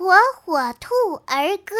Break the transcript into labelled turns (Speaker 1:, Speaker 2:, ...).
Speaker 1: 火火兔儿歌。